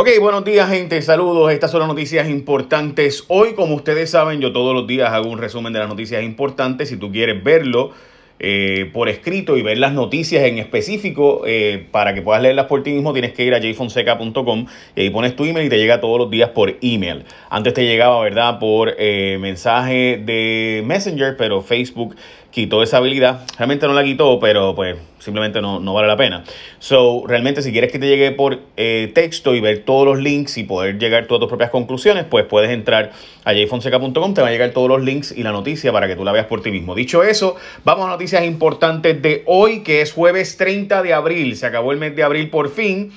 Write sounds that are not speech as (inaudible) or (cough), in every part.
Ok, buenos días gente, saludos, estas son las noticias importantes. Hoy, como ustedes saben, yo todos los días hago un resumen de las noticias importantes. Si tú quieres verlo eh, por escrito y ver las noticias en específico, eh, para que puedas leerlas por ti mismo, tienes que ir a jfonseca.com y ahí pones tu email y te llega todos los días por email. Antes te llegaba, ¿verdad?, por eh, mensaje de Messenger, pero Facebook quitó esa habilidad. Realmente no la quitó, pero pues simplemente no, no vale la pena. So, realmente si quieres que te llegue por eh, texto y ver todos los links y poder llegar a tus propias conclusiones, pues puedes entrar a jfonseca.com, te va a llegar todos los links y la noticia para que tú la veas por ti mismo. Dicho eso, vamos a noticias importantes de hoy, que es jueves 30 de abril. Se acabó el mes de abril por fin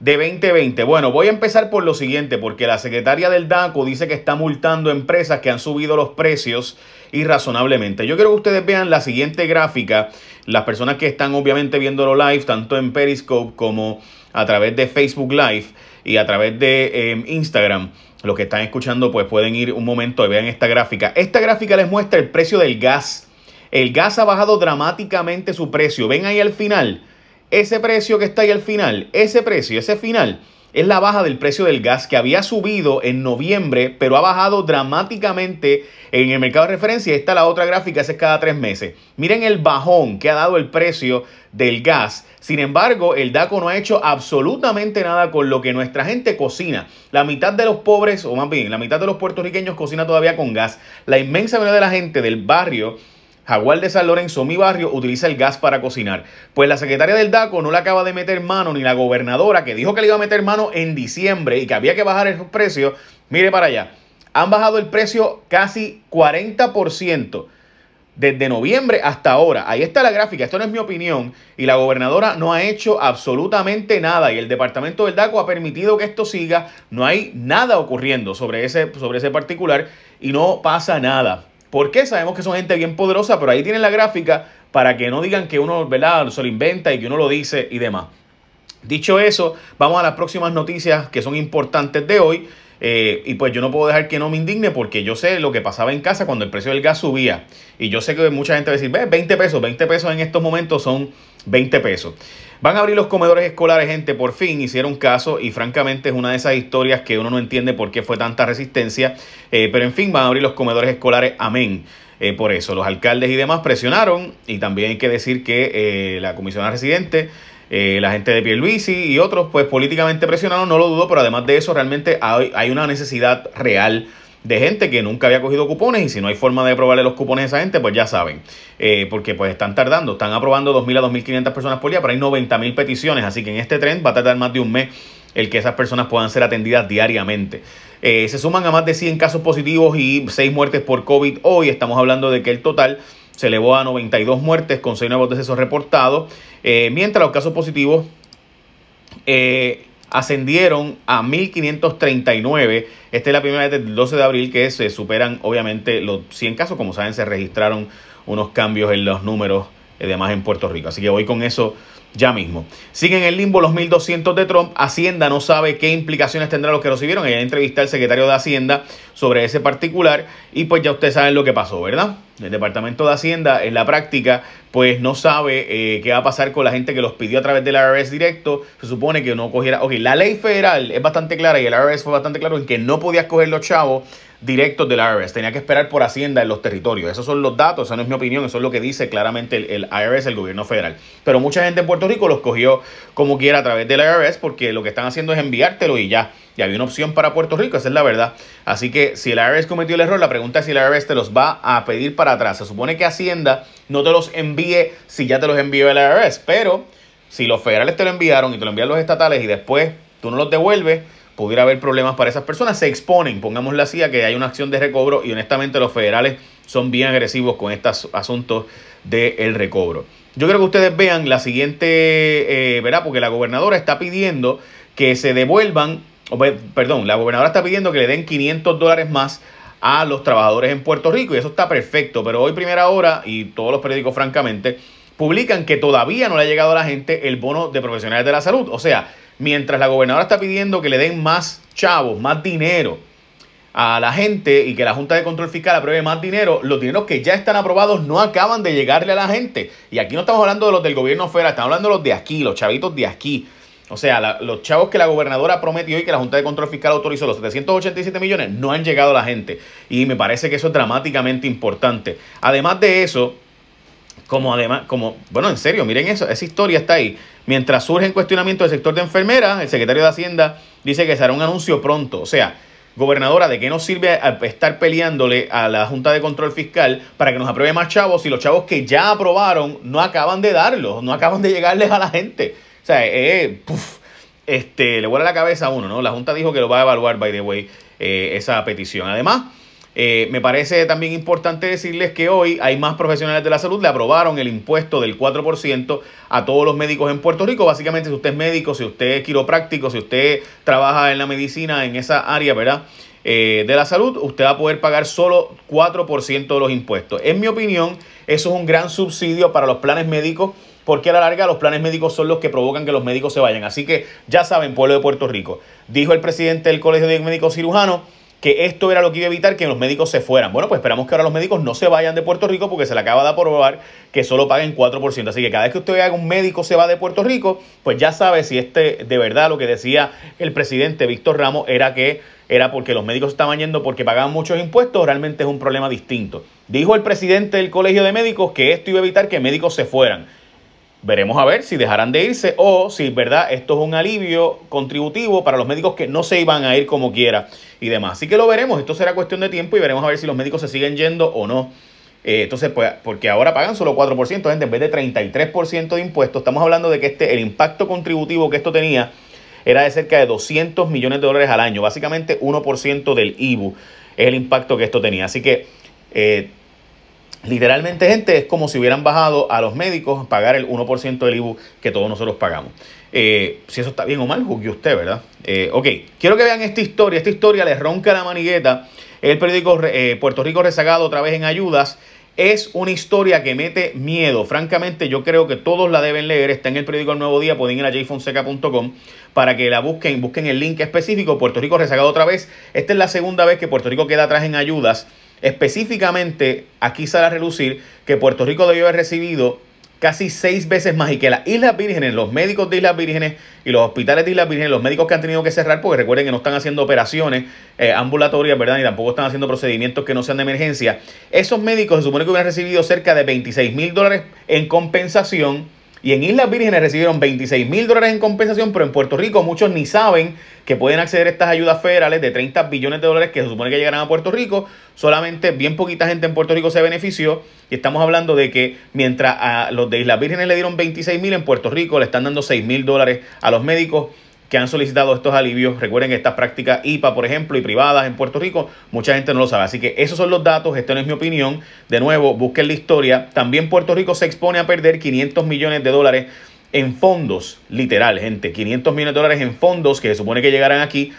de 2020. Bueno, voy a empezar por lo siguiente, porque la secretaria del DACO dice que está multando empresas que han subido los precios irrazonablemente. Yo quiero que ustedes vean la siguiente gráfica. Las personas que están obviamente viéndolo live, tanto en Periscope como a través de Facebook Live y a través de em, Instagram. Los que están escuchando, pues pueden ir un momento y vean esta gráfica. Esta gráfica les muestra el precio del gas. El gas ha bajado dramáticamente su precio. Ven ahí al final ese precio que está ahí al final, ese precio, ese final, es la baja del precio del gas que había subido en noviembre, pero ha bajado dramáticamente en el mercado de referencia. Esta es la otra gráfica, es cada tres meses. Miren el bajón que ha dado el precio del gas. Sin embargo, el DACO no ha hecho absolutamente nada con lo que nuestra gente cocina. La mitad de los pobres, o más bien, la mitad de los puertorriqueños cocina todavía con gas. La inmensa mayoría de la gente del barrio Jaguar de San Lorenzo, mi barrio, utiliza el gas para cocinar. Pues la secretaria del DACO no le acaba de meter mano, ni la gobernadora, que dijo que le iba a meter mano en diciembre y que había que bajar esos precios. Mire para allá. Han bajado el precio casi 40% desde noviembre hasta ahora. Ahí está la gráfica, esto no es mi opinión. Y la gobernadora no ha hecho absolutamente nada. Y el departamento del DACO ha permitido que esto siga. No hay nada ocurriendo sobre ese, sobre ese particular y no pasa nada. ¿Por qué? Sabemos que son gente bien poderosa, pero ahí tienen la gráfica para que no digan que uno ¿verdad? se lo inventa y que uno lo dice y demás. Dicho eso, vamos a las próximas noticias que son importantes de hoy. Eh, y pues yo no puedo dejar que no me indigne porque yo sé lo que pasaba en casa cuando el precio del gas subía. Y yo sé que mucha gente va a decir, ve, 20 pesos, 20 pesos en estos momentos son 20 pesos. Van a abrir los comedores escolares, gente, por fin hicieron caso y francamente es una de esas historias que uno no entiende por qué fue tanta resistencia. Eh, pero en fin, van a abrir los comedores escolares, amén. Eh, por eso, los alcaldes y demás presionaron y también hay que decir que la comisionada residente eh, la gente de Pierluisi y otros, pues políticamente presionaron, no lo dudo, pero además de eso, realmente hay, una necesidad real de gente que nunca había cogido cupones y si no hay forma de aprobarle los cupones a esa gente, pues ya saben, eh, porque pues están tardando, están aprobando 2.000 a 2.500 personas por día, pero hay 90.000 peticiones, así que en este tren va a tardar más de un mes el que esas personas puedan ser atendidas diariamente. Eh, se suman a más de 100 casos positivos y 6 muertes por COVID hoy, estamos hablando de que el total se elevó a 92 muertes con 6 nuevos decesos reportados, eh, mientras los casos positivos eh, ascendieron a 1.539. Esta es la primera vez desde el 12 de abril que se superan obviamente los 100 casos. Como saben, se registraron unos cambios en los números eh, de más en Puerto Rico. Así que voy con eso ya mismo. Siguen en limbo los 1.200 de Trump. Hacienda no sabe qué implicaciones tendrá los que recibieron. Ella entrevista al secretario de Hacienda sobre ese particular y pues ya ustedes saben lo que pasó, ¿verdad? El Departamento de Hacienda en la práctica pues no sabe eh, qué va a pasar con la gente que los pidió a través del IRS directo. Se supone que no cogiera... Ok, la ley federal es bastante clara y el IRS fue bastante claro en que no podías coger los chavos directos del IRS. Tenía que esperar por Hacienda en los territorios. Esos son los datos, esa no es mi opinión, eso es lo que dice claramente el, IRS, el gobierno federal. Pero mucha gente en Puerto Rico los cogió como quiera a través del IRS porque lo que están haciendo es enviártelo y ya. Y había una opción para Puerto Rico, esa es la verdad. Así que si el IRS cometió el error, la pregunta es si el IRS te los va a pedir para atrás. Se supone que Hacienda no te los envíe si ya te los envió el IRS, pero si los federales te lo enviaron y te lo envían los estatales y después tú no los devuelves, pudiera haber problemas para esas personas, se exponen, pongámosle así, a que hay una acción de recobro y honestamente los federales son bien agresivos con estos asuntos del recobro. Yo creo que ustedes vean la siguiente, eh, ¿verdad? Porque la gobernadora está pidiendo que se devuelvan, perdón, la gobernadora está pidiendo que le den 500 dólares más a los trabajadores en Puerto Rico y eso está perfecto, pero hoy primera hora y todos los periódicos francamente publican que todavía no le ha llegado a la gente el bono de profesionales de la salud, o sea, mientras la gobernadora está pidiendo que le den más chavos, más dinero a la gente y que la Junta de Control Fiscal apruebe más dinero, los dineros que ya están aprobados no acaban de llegarle a la gente. Y aquí no estamos hablando de los del gobierno federal, estamos hablando de los de aquí, los chavitos de aquí. O sea, los chavos que la gobernadora prometió y que la Junta de Control Fiscal autorizó, los 787 millones, no han llegado a la gente. Y me parece que eso es dramáticamente importante. Además de eso, como además, como, bueno, en serio, miren eso, esa historia está ahí. Mientras surge en cuestionamiento del sector de enfermeras, el secretario de Hacienda dice que se hará un anuncio pronto. O sea, gobernadora, ¿de qué nos sirve estar peleándole a la Junta de Control Fiscal para que nos apruebe más chavos si los chavos que ya aprobaron no acaban de darlos, no acaban de llegarles a la gente? O sea, eh, este, le vuela la cabeza a uno, ¿no? La Junta dijo que lo va a evaluar, by the way, eh, esa petición. Además, eh, me parece también importante decirles que hoy hay más profesionales de la salud, le aprobaron el impuesto del 4% a todos los médicos en Puerto Rico. Básicamente, si usted es médico, si usted es quiropráctico, si usted trabaja en la medicina, en esa área, ¿verdad? Eh, de la salud, usted va a poder pagar solo 4% de los impuestos. En mi opinión, eso es un gran subsidio para los planes médicos porque a la larga los planes médicos son los que provocan que los médicos se vayan. Así que ya saben, pueblo de Puerto Rico, dijo el presidente del Colegio de Médicos Cirujanos, que esto era lo que iba a evitar que los médicos se fueran. Bueno, pues esperamos que ahora los médicos no se vayan de Puerto Rico porque se le acaba de aprobar que solo paguen 4%. Así que cada vez que usted vea que un médico se va de Puerto Rico, pues ya sabe si este de verdad lo que decía el presidente Víctor Ramos era que era porque los médicos estaban yendo porque pagaban muchos impuestos, realmente es un problema distinto. Dijo el presidente del Colegio de Médicos que esto iba a evitar que médicos se fueran. Veremos a ver si dejarán de irse o si, verdad, esto es un alivio contributivo para los médicos que no se iban a ir como quiera y demás. Así que lo veremos, esto será cuestión de tiempo y veremos a ver si los médicos se siguen yendo o no. Eh, entonces, pues, porque ahora pagan solo 4%, gente, en vez de 33% de impuestos, estamos hablando de que este, el impacto contributivo que esto tenía era de cerca de 200 millones de dólares al año, básicamente 1% del IBU es el impacto que esto tenía. Así que eh, Literalmente, gente, es como si hubieran bajado a los médicos a pagar el 1% del IBU que todos nosotros pagamos. Eh, si eso está bien o mal, juzgue usted, ¿verdad? Eh, ok, quiero que vean esta historia. Esta historia le ronca la manigueta. El periódico eh, Puerto Rico rezagado otra vez en ayudas. Es una historia que mete miedo. Francamente, yo creo que todos la deben leer. Está en el periódico El Nuevo Día. Pueden ir a jfonseca.com para que la busquen. Busquen el link específico. Puerto Rico rezagado otra vez. Esta es la segunda vez que Puerto Rico queda atrás en ayudas. Específicamente, aquí sale a relucir que Puerto Rico debió haber recibido casi seis veces más y que las Islas Vírgenes, los médicos de Islas Vírgenes y los hospitales de Islas Vírgenes, los médicos que han tenido que cerrar, porque recuerden que no están haciendo operaciones eh, ambulatorias, ¿verdad? Ni tampoco están haciendo procedimientos que no sean de emergencia. Esos médicos se supone que hubieran recibido cerca de 26 mil dólares en compensación y en Islas Vírgenes recibieron 26 mil dólares en compensación, pero en Puerto Rico muchos ni saben que pueden acceder a estas ayudas federales de 30 billones de dólares que se supone que llegarán a Puerto Rico. Solamente bien poquita gente en Puerto Rico se benefició. Y estamos hablando de que mientras a los de Islas Vírgenes le dieron 26 mil, en Puerto Rico le están dando 6 mil dólares a los médicos que han solicitado estos alivios. Recuerden que estas prácticas IPA, por ejemplo, y privadas en Puerto Rico, mucha gente no lo sabe. Así que esos son los datos, esta no es mi opinión. De nuevo, busquen la historia. También Puerto Rico se expone a perder 500 millones de dólares en fondos, literal, gente, 500 millones de dólares en fondos que se supone que llegarán aquí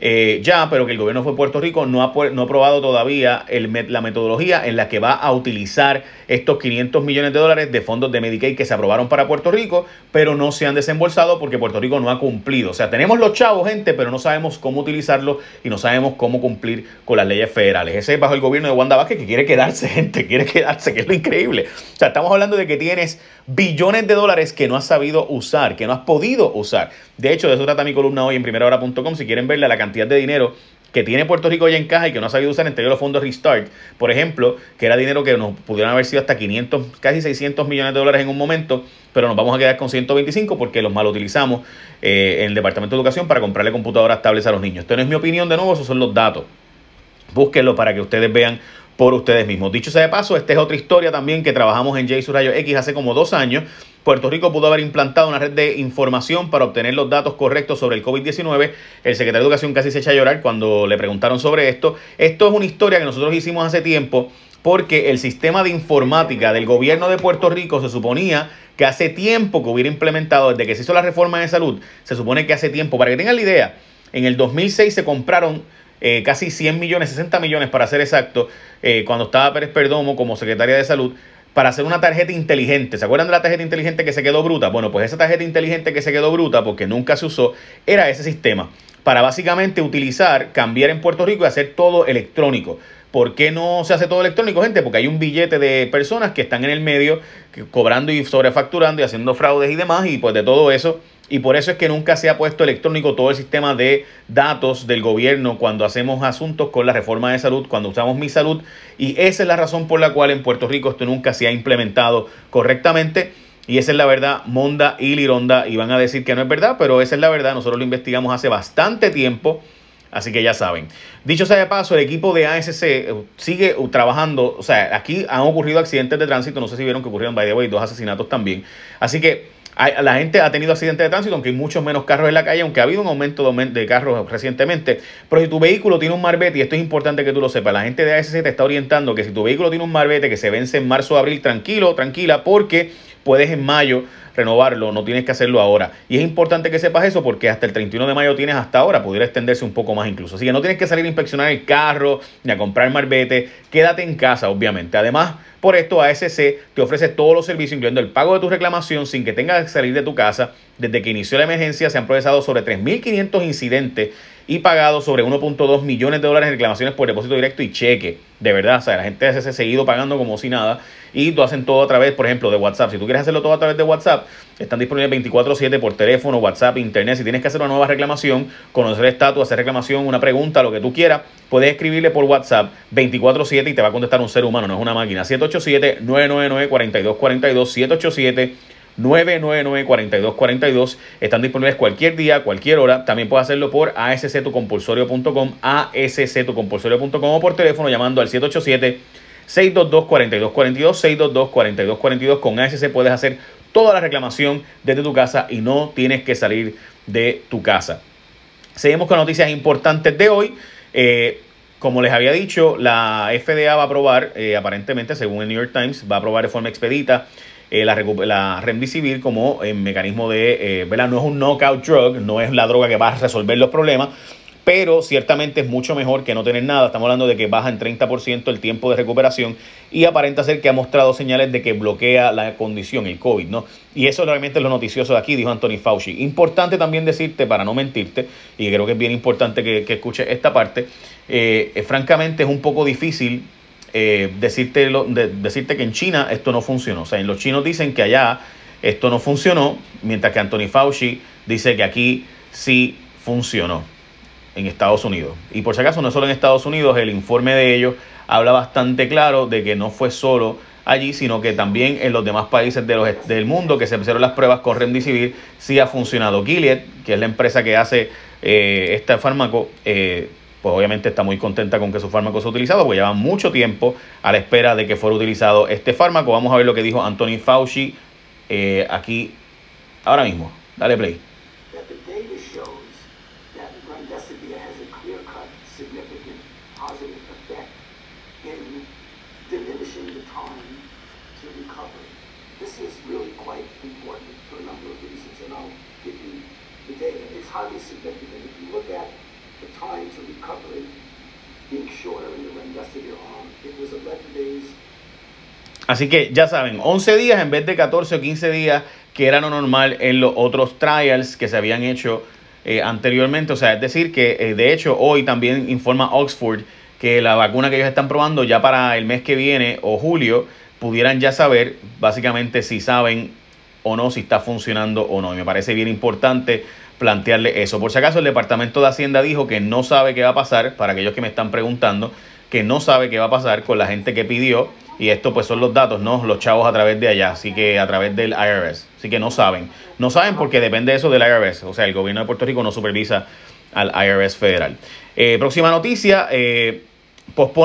eh, ya, pero que el gobierno de Puerto Rico no ha, no ha aprobado todavía el, la metodología en la que va a utilizar estos 500 millones de dólares de fondos de Medicaid que se aprobaron para Puerto Rico, pero no se han desembolsado porque Puerto Rico no ha cumplido. O sea, tenemos los chavos, gente, pero no sabemos cómo utilizarlos y no sabemos cómo cumplir con las leyes federales. Ese es bajo el gobierno de Wanda Vázquez que quiere quedarse, (laughs) gente, quiere quedarse, que es lo increíble. O sea, estamos hablando de que tienes billones de dólares que no has sabido usar, que no has podido usar. De hecho, de eso trata mi columna hoy en primerahora.com. Si quieren verla, la cantidad de dinero que tiene Puerto Rico ya en caja y que no ha sabido usar entre los fondos Restart, por ejemplo, que era dinero que nos pudieron haber sido hasta 500, casi 600 millones de dólares en un momento, pero nos vamos a quedar con 125 porque los mal utilizamos eh, en el Departamento de Educación para comprarle computadoras tablets a los niños. Esto no es mi opinión, de nuevo, esos son los datos. Búsquenlo para que ustedes vean por ustedes mismos. Dicho sea de paso, esta es otra historia también que trabajamos en J Rayo X hace como dos años. Puerto Rico pudo haber implantado una red de información para obtener los datos correctos sobre el COVID-19. El secretario de Educación casi se echa a llorar cuando le preguntaron sobre esto. Esto es una historia que nosotros hicimos hace tiempo porque el sistema de informática del gobierno de Puerto Rico se suponía que hace tiempo que hubiera implementado, desde que se hizo la reforma de salud, se supone que hace tiempo, para que tengan la idea, en el 2006 se compraron eh, casi 100 millones, 60 millones para ser exacto, eh, cuando estaba Pérez Perdomo como secretaria de salud, para hacer una tarjeta inteligente. ¿Se acuerdan de la tarjeta inteligente que se quedó bruta? Bueno, pues esa tarjeta inteligente que se quedó bruta, porque nunca se usó, era ese sistema. Para básicamente utilizar, cambiar en Puerto Rico y hacer todo electrónico. ¿Por qué no se hace todo electrónico, gente? Porque hay un billete de personas que están en el medio cobrando y sobrefacturando y haciendo fraudes y demás. Y pues de todo eso y por eso es que nunca se ha puesto electrónico todo el sistema de datos del gobierno cuando hacemos asuntos con la reforma de salud, cuando usamos mi salud. Y esa es la razón por la cual en Puerto Rico esto nunca se ha implementado correctamente. Y esa es la verdad, Monda y Lironda, y van a decir que no es verdad, pero esa es la verdad, nosotros lo investigamos hace bastante tiempo, así que ya saben. Dicho sea de paso, el equipo de ASC eh, sigue trabajando, o sea, aquí han ocurrido accidentes de tránsito, no sé si vieron que ocurrieron, by the way, dos asesinatos también. Así que la gente ha tenido accidentes de tránsito, aunque hay muchos menos carros en la calle, aunque ha habido un aumento de, carros recientemente. Pero si tu vehículo tiene un marbete, y esto es importante que tú lo sepas, la gente de ASC te está orientando que si tu vehículo tiene un marbete que se vence en marzo o abril, tranquilo, tranquila, porque puedes en mayo renovarlo, no tienes que hacerlo ahora. Y es importante que sepas eso porque hasta el 31 de mayo tienes hasta ahora, pudiera extenderse un poco más incluso. Así que no tienes que salir a inspeccionar el carro ni a comprar marbete, quédate en casa, obviamente. Además, por esto ASC te ofrece todos los servicios, incluyendo el pago de tu reclamación sin que tengas que salir de tu casa. Desde que inició la emergencia se han procesado sobre 3.500 incidentes y pagado sobre 1.2 millones de dólares en reclamaciones por depósito directo y cheque. De verdad, o sea, la gente ha seguido pagando como si nada y lo hacen todo a través, por ejemplo, de WhatsApp. Si tú quieres hacerlo todo a través de WhatsApp, están disponibles 24/7 por teléfono, WhatsApp, internet. Si tienes que hacer una nueva reclamación, conocer el estatus, hacer reclamación, una pregunta, lo que tú quieras, puedes escribirle por WhatsApp 24/7 y te va a contestar un ser humano, no es una máquina. 787-999-4242, 787 999-4242. Están disponibles cualquier día, cualquier hora. También puedes hacerlo por asctucompulsorio.com, asctucompulsorio.com o por teléfono llamando al 787 622-4242, 622-4242. Con ASC puedes hacer toda la reclamación desde tu casa y no tienes que salir de tu casa. Seguimos con noticias importantes de hoy. Eh, como les había dicho, la FDA va a aprobar, eh, aparentemente, según el New York Times, va a aprobar de forma expedita eh, la, la Remdesivir como eh, mecanismo de, ¿verdad? No es un knockout drug, no es la droga que va a resolver los problemas, pero ciertamente es mucho mejor que no tener nada. Estamos hablando de que baja en 30% el tiempo de recuperación y aparenta ser que ha mostrado señales de que bloquea la condición, el COVID, ¿no? Y eso realmente es lo noticioso de aquí, dijo Anthony Fauci. Importante también decirte, para no mentirte, y creo que es bien importante que, que escuches esta parte, eh, eh, francamente es un poco difícil eh, decirte, que en China esto no funcionó. O sea, en los chinos dicen que allá esto no funcionó, mientras que Anthony Fauci dice que aquí sí funcionó en Estados Unidos. Y por si acaso, no solo en Estados Unidos, el informe de ellos habla bastante claro de que no fue solo allí, sino que también en los demás países de los, del mundo que se hicieron las pruebas con Remdesivir, sí ha funcionado. Gilead, que es la empresa que hace este fármaco, pues obviamente está muy contenta con que su fármaco sea utilizado, porque lleva mucho tiempo a la espera de que fuera utilizado este fármaco. Vamos a ver lo que dijo Anthony Fauci eh, aquí ahora mismo. Dale play. Así que ya saben, 11 días en vez de 14 o 15 días, que era lo normal en los otros trials que se habían hecho eh, anteriormente. O sea, es decir, que eh, de hecho hoy también informa Oxford que la vacuna que ellos están probando ya para el mes que viene o julio pudieran ya saber básicamente si saben o no si está funcionando o no. Y me parece bien importante plantearle eso. Por si acaso el Departamento de Hacienda dijo que no sabe qué va a pasar, para aquellos que me están preguntando, que no sabe qué va a pasar con la gente que pidió. Y esto pues son los datos, ¿no? Los chavos a través de allá, así que a través del IRS. Así que no saben. No saben porque depende de eso del IRS. O sea, el gobierno de Puerto Rico no supervisa al IRS federal. Eh, próxima noticia. Eh,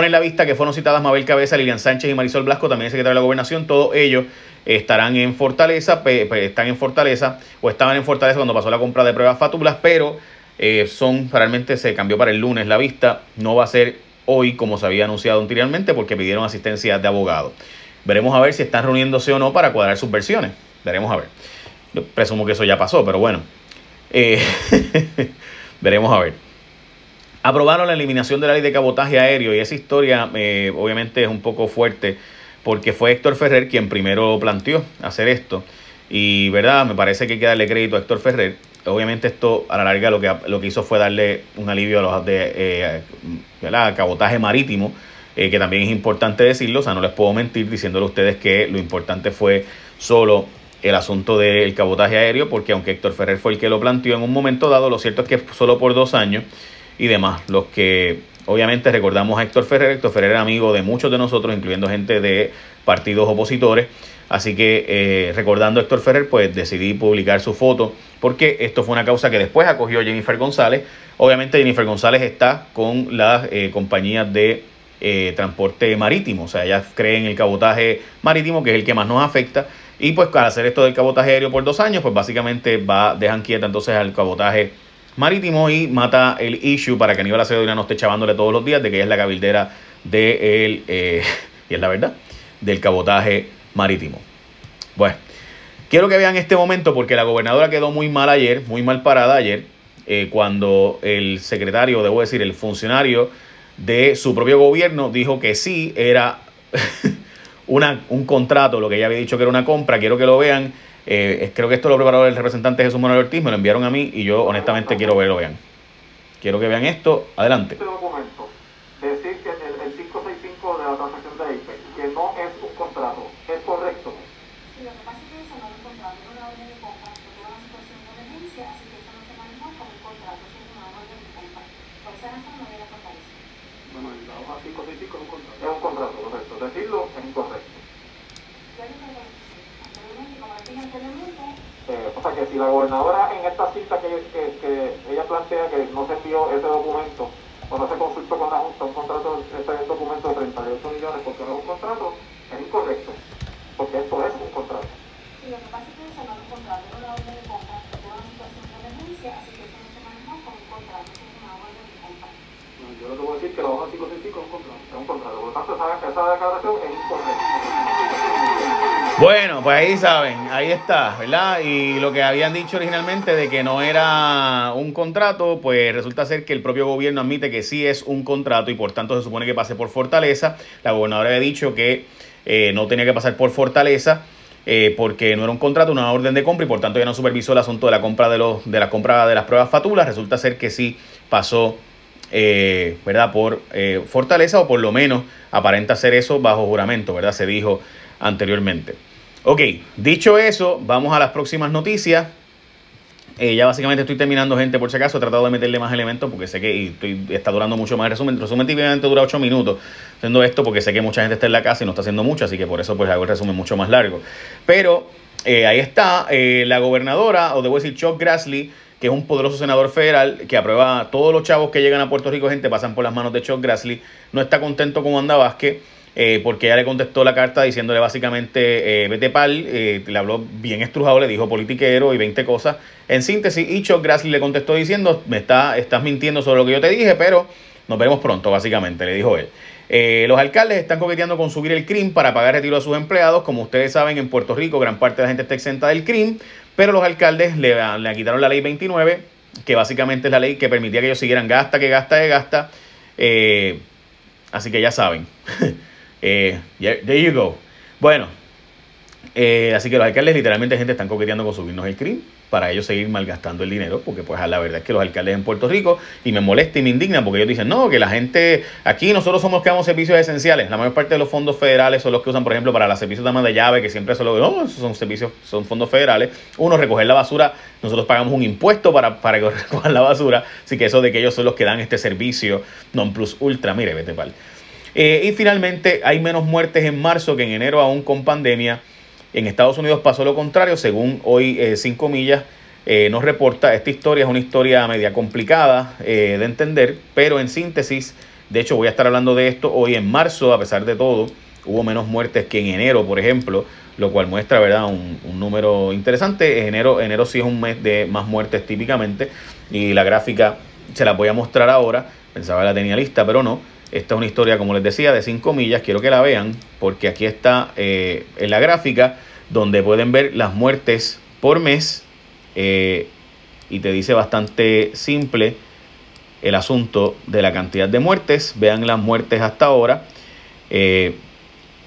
la vista que fueron citadas Mabel Cabeza, Lilian Sánchez y Marisol Blasco, también secretario de la Gobernación. Todos ellos estarán en Fortaleza, están en Fortaleza o estaban en Fortaleza cuando pasó la compra de pruebas fátulas, pero eh, son realmente se cambió para el lunes la vista, no va a ser hoy como se había anunciado anteriormente porque pidieron asistencia de abogado. Veremos a ver si están reuniéndose o no para cuadrar sus versiones. Veremos a ver. presumo que eso ya pasó, pero bueno. Eh, (laughs) veremos a ver. Aprobaron la eliminación de la ley de cabotaje aéreo y esa historia eh, obviamente es un poco fuerte porque fue Héctor Ferrer quien primero planteó hacer esto. Y, ¿verdad? Me parece que hay que darle crédito a Héctor Ferrer. Obviamente esto a la larga lo que, lo que hizo fue darle un alivio a los de eh, cabotaje marítimo, eh, que también es importante decirlo, o sea, no les puedo mentir diciéndole a ustedes que lo importante fue solo el asunto del cabotaje aéreo, porque aunque Héctor Ferrer fue el que lo planteó en un momento dado, lo cierto es que solo por dos años y demás. Los que obviamente recordamos a Héctor Ferrer, Héctor Ferrer era amigo de muchos de nosotros, incluyendo gente de partidos opositores. Así que eh, recordando a Héctor Ferrer, pues decidí publicar su foto porque esto fue una causa que después acogió Jennifer González. Obviamente Jennifer González está con las eh, compañías de eh, transporte marítimo, o sea, ella cree en el cabotaje marítimo, que es el que más nos afecta. Y pues al hacer esto del cabotaje aéreo por dos años, pues básicamente va, dejan quieta entonces al cabotaje marítimo y mata el issue para que Aníbal Acevedo no esté chavándole todos los días de que ella es la cabildera de él, (laughs) y es la verdad, del cabotaje marítimo. Bueno, quiero que vean este momento porque la gobernadora quedó muy mal ayer, muy mal parada ayer, eh, cuando el secretario, debo decir, el funcionario de su propio gobierno dijo que sí era (laughs) una, un contrato, lo que ella había dicho que era una compra, quiero que lo vean. Eh, creo que esto lo preparó el representante Jesús Manuel Ortiz, me lo enviaron a mí y yo honestamente quiero verlo, vean. Quiero que vean esto, adelante. Este documento, decir que el, el 565 de la transacción de IPE, que no es un contrato, es correcto. Sí, lo que pasa es que eso no es un contrato, es una orden de compra, porque era una situación de emergencia, así que eso no se manejó como un contrato, es una orden de compra. Por esa razón no viene a fortalecer. Bueno, hoja 565 es un contrato. Es un contrato, correcto. Decirlo es incorrecto. Yo le pregunto, anteriormente, como les dije anteriormente, O sea que si la gobernadora en esta cita que, que, que ella plantea que no se envió ese documento o no se consultó con la Junta un contrato, este documento de 38 millones porque no es un contrato, es incorrecto. Porque esto es un contrato. sí, lo que pasa es que eso no es un contrato, es una orden de compra, era una situación de emergencia, así que eso no se manejó como un contrato, es una orden de compra. Yo lo que voy a decir es que la hoja 565 es un contrato. Es un contrato. Por lo tanto, esa, esa declaración es incorrecta. Bueno, pues ahí saben, ahí está, ¿verdad? Y lo que habían dicho originalmente de que no era un contrato, pues resulta ser que el propio gobierno admite que sí es un contrato y por tanto se supone que pase por Fortaleza. La gobernadora había dicho que eh, no tenía que pasar por Fortaleza. eh, porque no era un contrato, una orden de compra y por tanto ya no supervisó el asunto de la compra de los de la compra de las pruebas fatulas. Resulta ser que sí pasó eh, ¿verdad? Por eh, Fortaleza o por lo menos aparenta hacer eso bajo juramento, ¿verdad? Se dijo anteriormente. Ok, dicho eso, vamos a las próximas noticias. Eh, ya básicamente estoy terminando, gente, por si acaso. He tratado de meterle más elementos porque sé que estoy- está durando mucho más el resumen. El resumen típicamente dura 8 minutos haciendo esto porque sé que mucha gente está en la casa y no está haciendo mucho, así que por eso pues hago el resumen mucho más largo. Pero eh, ahí está eh, la gobernadora, o debo decir Chuck Grassley, que es un poderoso senador federal que aprueba todos los chavos que llegan a Puerto Rico, gente, pasan por las manos de Chuck Grassley. No está contento con Wanda. Eh, porque ella le contestó la carta diciéndole básicamente, eh, vete pal, eh, le habló bien estrujado, le dijo politiquero y 20 cosas. En síntesis, y Chuck le contestó diciendo, me está, estás mintiendo sobre lo que yo te dije, pero nos veremos pronto, básicamente, le dijo él. Los alcaldes están coqueteando con subir el CRIM para pagar retiro a sus empleados. Como ustedes saben, en Puerto Rico gran parte de la gente está exenta del CRIM, pero los alcaldes le, le quitaron la ley 29, que básicamente es la ley que permitía que ellos siguieran gasta, que gasta, que gasta. Así que ya saben. (laughs) Eh, there you go. Bueno, eh, así que los alcaldes literalmente gente están coqueteando con subirnos el CRIM para ellos seguir malgastando el dinero, porque pues la verdad es que los alcaldes en Puerto Rico, y me molesta y me indigna, porque ellos dicen, no, que la gente, aquí nosotros somos los que damos servicios esenciales, la mayor parte de los fondos federales son los que usan, por ejemplo, para los servicios de ama de llave, que siempre son los, son servicios, son fondos federales, uno, recoger la basura, nosotros pagamos un impuesto para, para (laughs) recojan la basura, así que eso de que ellos son los que dan este servicio non plus ultra, mire, vete pal. Eh, y finalmente, hay menos muertes en marzo que en enero, aún con pandemia. En Estados Unidos pasó lo contrario, según hoy 5 millas eh, nos reporta. Esta historia es una historia media complicada eh, de entender, pero en síntesis, de hecho voy a estar hablando de esto hoy en marzo, a pesar de todo, hubo menos muertes que en enero, por ejemplo, lo cual muestra ¿verdad? Un, un número interesante. Enero, enero sí es un mes de más muertes típicamente, y la gráfica se la voy a mostrar ahora. Pensaba que la tenía lista, pero no. Esta es una historia, como les decía, de 5 millas. Quiero que la vean porque aquí está eh, en la gráfica donde pueden ver las muertes por mes eh, y te dice bastante simple el asunto de la cantidad de muertes. Vean las muertes hasta ahora. Eh,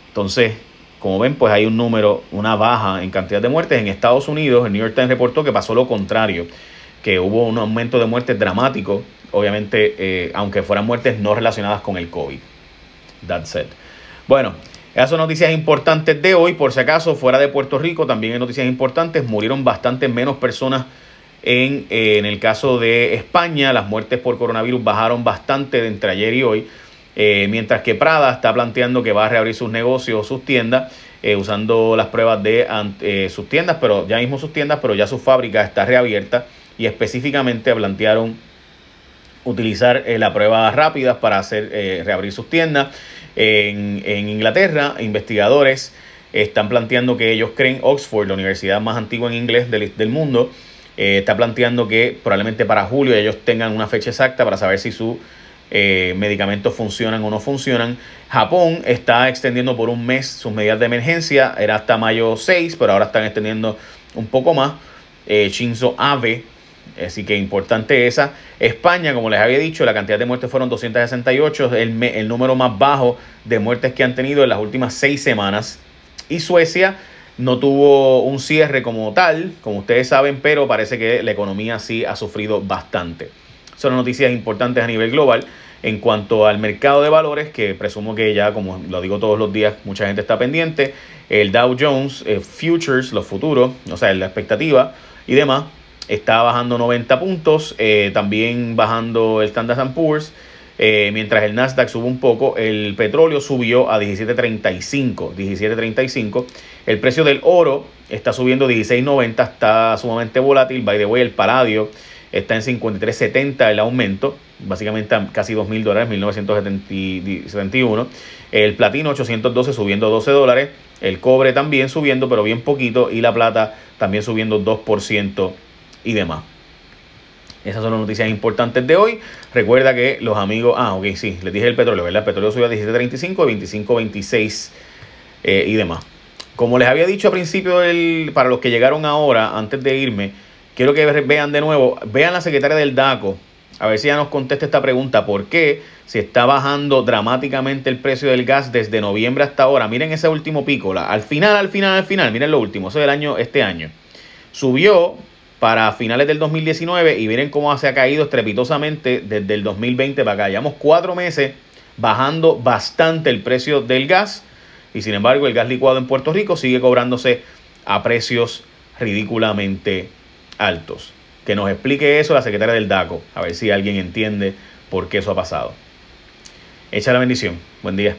entonces, como ven, pues hay un número, una baja en cantidad de muertes. En Estados Unidos, el New York Times reportó que pasó lo contrario, que hubo un aumento de muertes dramático obviamente, eh, aunque fueran muertes no relacionadas con el COVID. That's it. Bueno, Esas son noticias importantes de hoy. Por si acaso, fuera de Puerto Rico, también hay noticias importantes. Murieron bastante menos personas en, eh, en el caso de España. Las muertes por coronavirus bajaron bastante entre ayer y hoy. Eh, mientras que Prada está planteando que va a reabrir sus negocios, sus tiendas, usando las pruebas de sus tiendas, pero ya mismo sus tiendas, pero ya su fábrica está reabierta y específicamente plantearon utilizar la prueba rápida para hacer reabrir sus tiendas. En, Inglaterra, investigadores están planteando que ellos creen Oxford, la universidad más antigua en inglés del, mundo, eh, está planteando que probablemente para julio ellos tengan una fecha exacta para saber si sus eh, medicamentos funcionan o no funcionan. Japón está extendiendo por un mes sus medidas de emergencia, era hasta mayo 6, pero ahora están extendiendo un poco más. Eh, Shinzo Abe Así que importante esa. España, como les había dicho, la cantidad de muertes fueron 268, el, el número más bajo de muertes que han tenido en las últimas seis semanas. Y Suecia no tuvo un cierre como tal, como ustedes saben, pero parece que la economía sí ha sufrido bastante. Son noticias importantes a nivel global. En cuanto al mercado de valores, que presumo que ya, como lo digo todos los días, mucha gente está pendiente, el Dow Jones eh, Futures, los futuros, o sea, la expectativa y demás, está bajando 90 puntos, eh, también bajando el Standard Poor's, eh, mientras el Nasdaq sube un poco, el petróleo subió a 17.35, 17.35, el precio del oro está subiendo 16.90, está sumamente volátil, by the way, el paladio está en 53.70 el aumento, básicamente casi 2.000 dólares, 1.971, el platino 812 subiendo 12 dólares, el cobre también subiendo, pero bien poquito, y la plata también subiendo 2% y demás. Esas son las noticias importantes de hoy. Recuerda que los amigos. Ah, ok, sí, les dije el petróleo, ¿verdad? El petróleo subió a 17.35, 25.26 eh, y demás. Como les había dicho al principio, del, para los que llegaron ahora, antes de irme, quiero que vean de nuevo, vean la secretaria del DACO, a ver si ya nos contesta esta pregunta. ¿Por qué se está bajando dramáticamente el precio del gas desde noviembre hasta ahora? Miren ese último pico, al final, al final, al final, miren lo último, eso del año, este año. Subió para finales del 2019 y miren cómo se ha caído estrepitosamente desde el 2020 para acá. Llevamos cuatro meses bajando bastante el precio del gas y sin embargo el gas licuado en Puerto Rico sigue cobrándose a precios ridículamente altos. Que nos explique eso la secretaria del DACO, a ver si alguien entiende por qué eso ha pasado. Echa la bendición. Buen día.